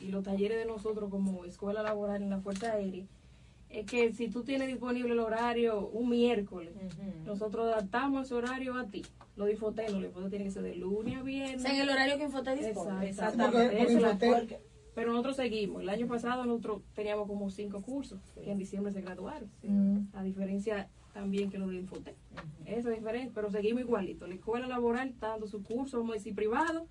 Y los talleres de nosotros como escuela laboral en la Fuerza Aérea es que si tú tienes disponible el horario un miércoles, nosotros adaptamos ese horario a ti. Lo de Infote no, lo de Infote tiene que ser de lunes a viernes. O sea, en el horario que Infote dispone. Exactamente. Pero nosotros seguimos. El año pasado nosotros teníamos como cinco cursos que en diciembre se graduaron. Mm. A diferencia también que lo de Infotec. Esa es diferente, pero seguimos igualito. La escuela laboral está dando su curso, vamos a decir, privado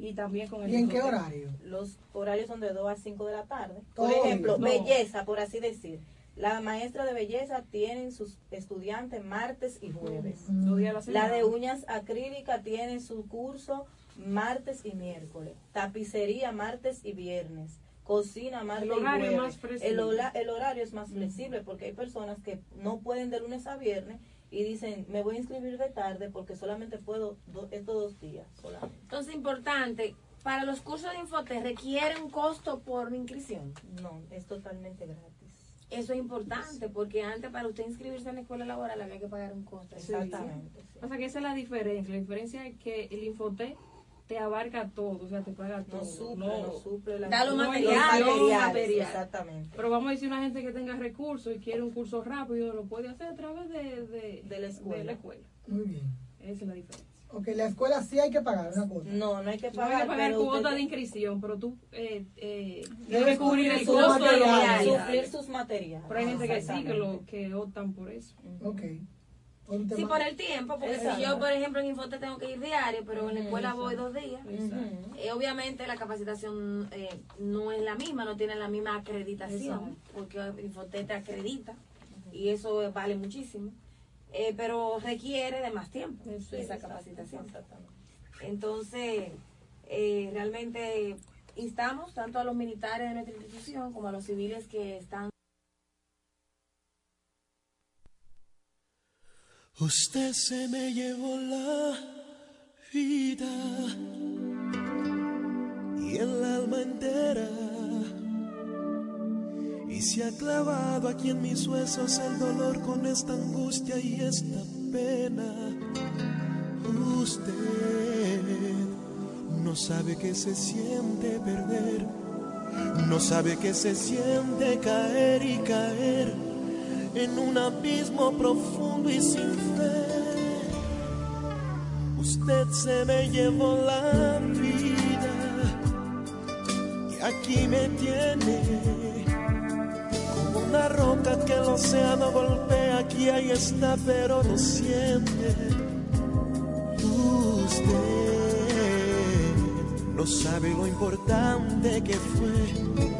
y también con el ¿Y en qué horario? Los horarios son de 2 a 5 de la tarde. Por ejemplo, No. belleza, por así decir. La maestra de belleza tienen sus estudiantes martes y jueves. A la de uñas acrílicas tiene su curso martes y miércoles. Tapicería martes y viernes. Cocina martes El horario y es jueves. más flexible. el, hola- el horario es más flexible porque hay personas que no pueden de lunes a viernes y dicen, me voy a inscribir de tarde porque solamente puedo do- estos dos días. Solamente. Entonces, importante, para los cursos de Infote requiere un costo por inscripción. No, es totalmente gratis. Eso es importante, porque antes para usted inscribirse en la escuela laboral había que pagar un costo. Exactamente. sí. O sea que esa es la diferencia. La diferencia es que el Infotec te abarca todo, o sea, te paga todo. No suple, no, suple la Da los no, materiales. no, materiales, material. Exactamente. Pero vamos a decir una gente que tenga recursos y quiere un curso rápido, lo puede hacer a través de, de, De la escuela. de la escuela. Muy bien. Esa es la diferencia. Ok, la escuela sí hay que pagar una cuota. No, no hay que No hay pagar. que pagar pero cuota usted de inscripción, pero tú eh, eh, Debes cubrir el costo de los materiales. suplir sus materiales. Pero hay gente que sí, que, lo, que optan por eso. Ok. Sí, por el tiempo, porque si yo, por ejemplo, en Infote tengo que ir diario, pero en la escuela voy dos días. Eh, obviamente la capacitación eh, no es la misma, no tiene la misma acreditación, porque Infote te acredita y eso vale muchísimo, Eh, pero requiere de más tiempo esa capacitación. Entonces, eh, realmente instamos tanto a los militares de nuestra institución como a los civiles que están Usted se me llevó la vida y el alma entera y se ha clavado aquí en mis huesos el dolor con esta angustia y esta pena. Usted no sabe que se siente perder, no sabe que se siente caer y caer en un abismo profundo y sin fe. Usted se me llevó la vida y aquí me tiene como una roca que el océano golpea. Aquí ahí está, pero no siente. Usted no sabe lo importante que fue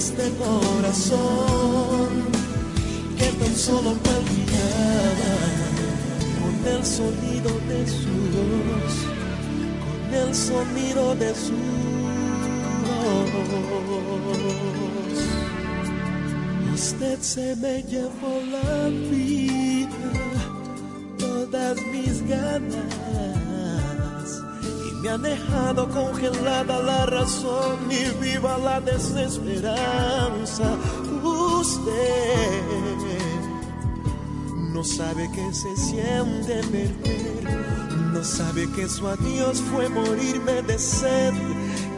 este corazón que tan solo palpitaba con el sonido de su voz, con el sonido de su voz. Usted se me llevó la vida, todas mis ganas me ha dejado congelada la razón y viva la desesperanza. Usted no sabe que se siente perder, no sabe que su adiós fue morirme de sed,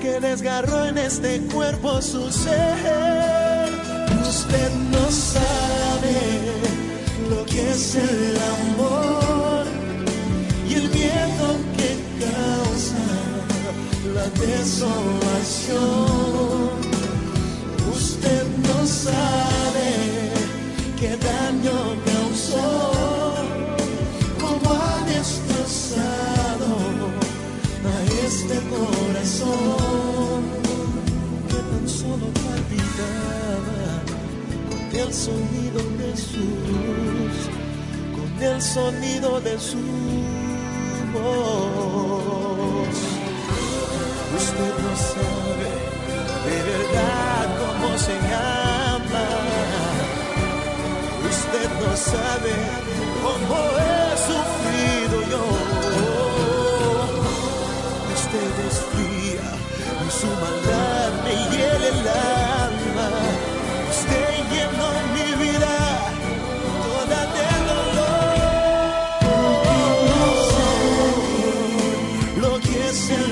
que desgarró en este cuerpo su ser. Usted no sabe lo que es el amor la desolación. Usted no sabe qué daño causó, cómo ha destrozado a este corazón que tan solo palpitaba con el sonido de su voz, con el sonido de su voz. Usted no sabe de verdad cómo se ama. Usted no sabe cómo he sufrido yo. Oh, Usted es fría y su maldad me hiere el alma. Usted llenó mi vida toda de dolor. Lo que es el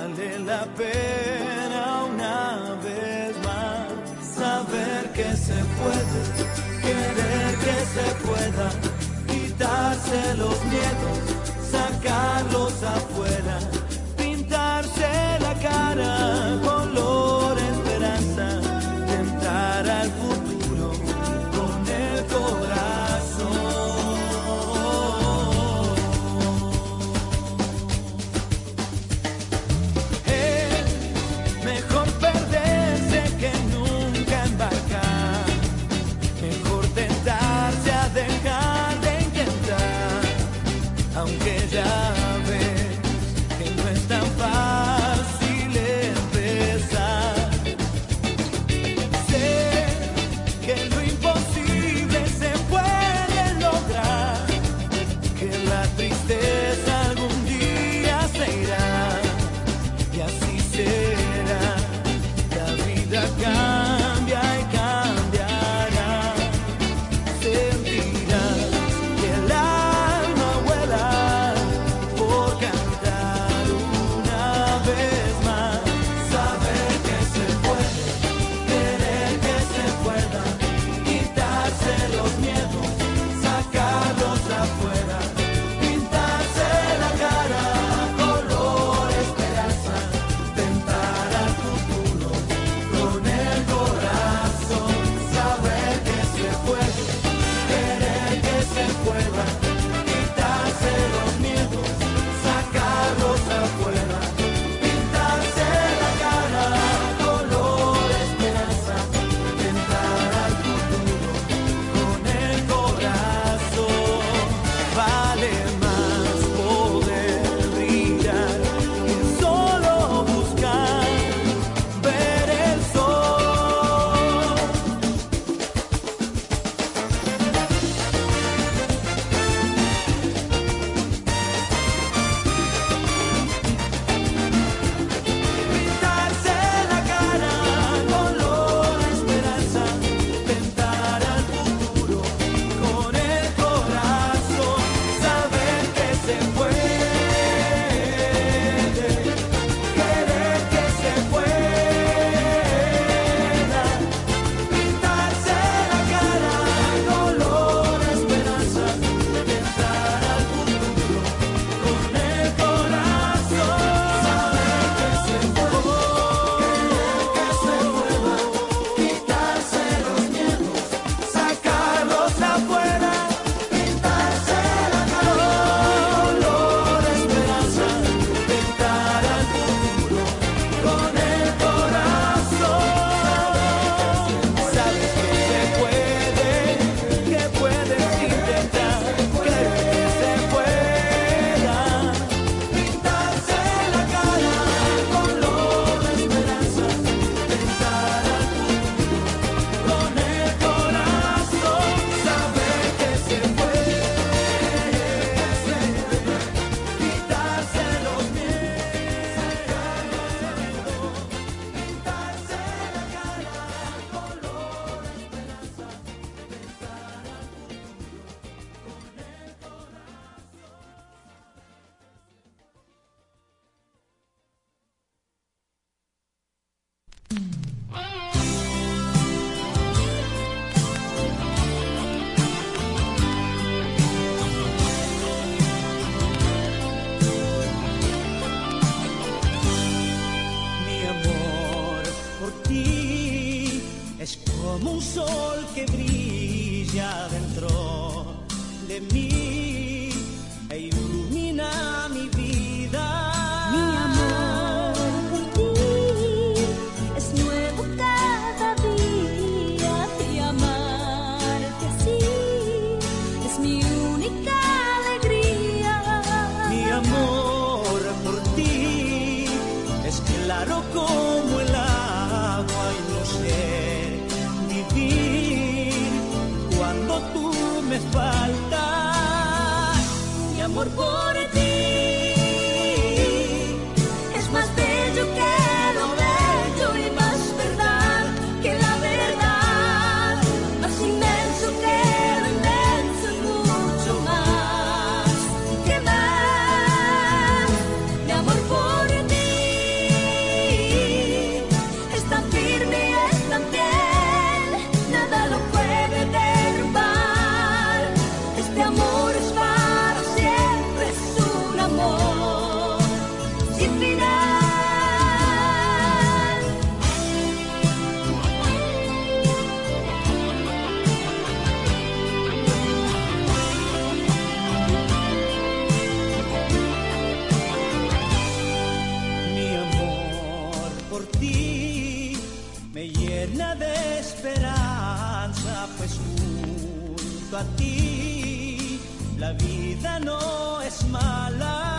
vale la pena una vez más saber que se puede, querer que se pueda, quitarse los miedos, Aunque esperanza, pues junto a ti la vida no es mala.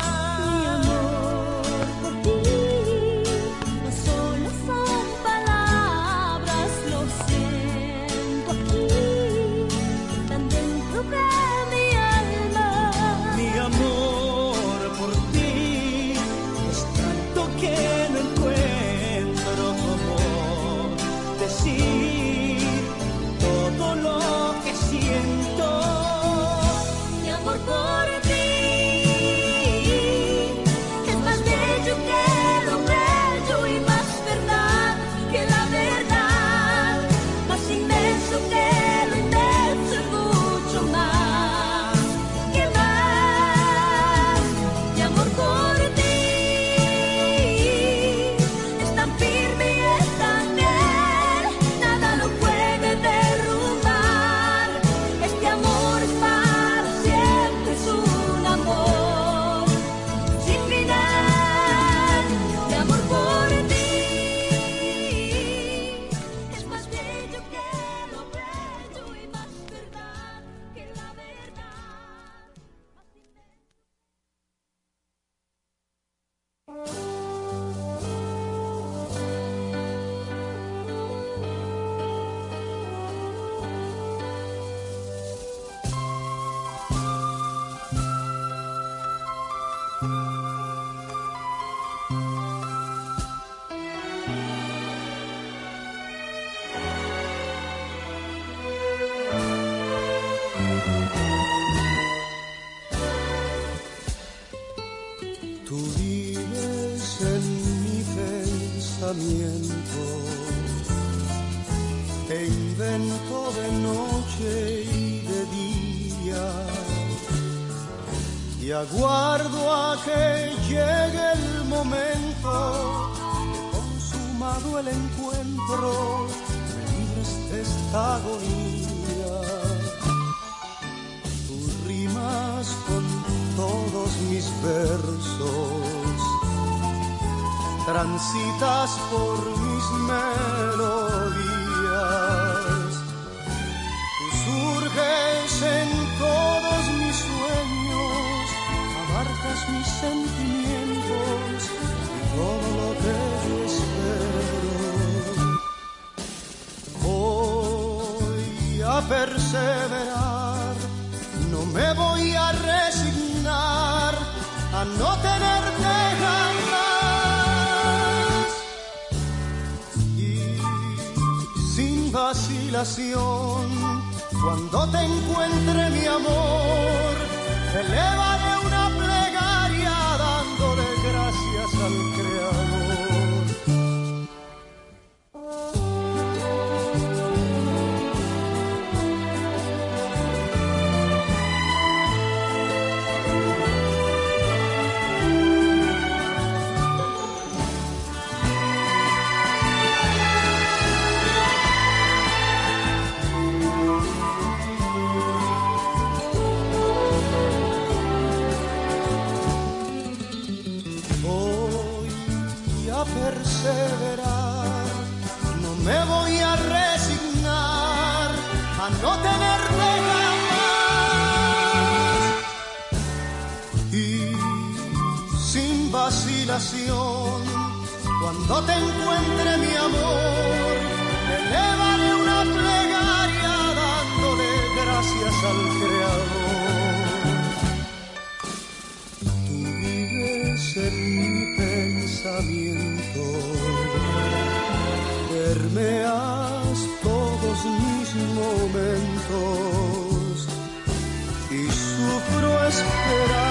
pensamiento. Te invento de noche y de día. Y aguardo a que llegue el momento. He consumado el encuentro de esta agonía. Tus rimas con todos mis versos transitas por mis melodías. Tú surges en todos mis sueños, abarcas mis sentimientos y todo lo que yo espero. Voy a perseverar, no me voy a resignar a no tener Cuando te encuentre mi amor, elevaré una a perseverar. No me voy a resignar a no tenerte jamás. Y sin vacilación, cuando te encuentre mi amor, elevaré todos mis momentos y sufro esperando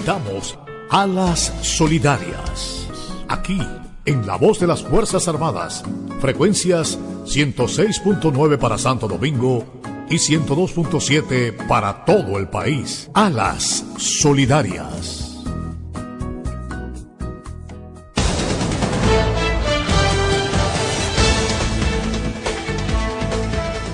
Invitamos a solidarias. Aquí, en la voz de las Fuerzas Armadas, frecuencias 106.9 para Santo Domingo y 102.7 para todo el país. A las solidarias.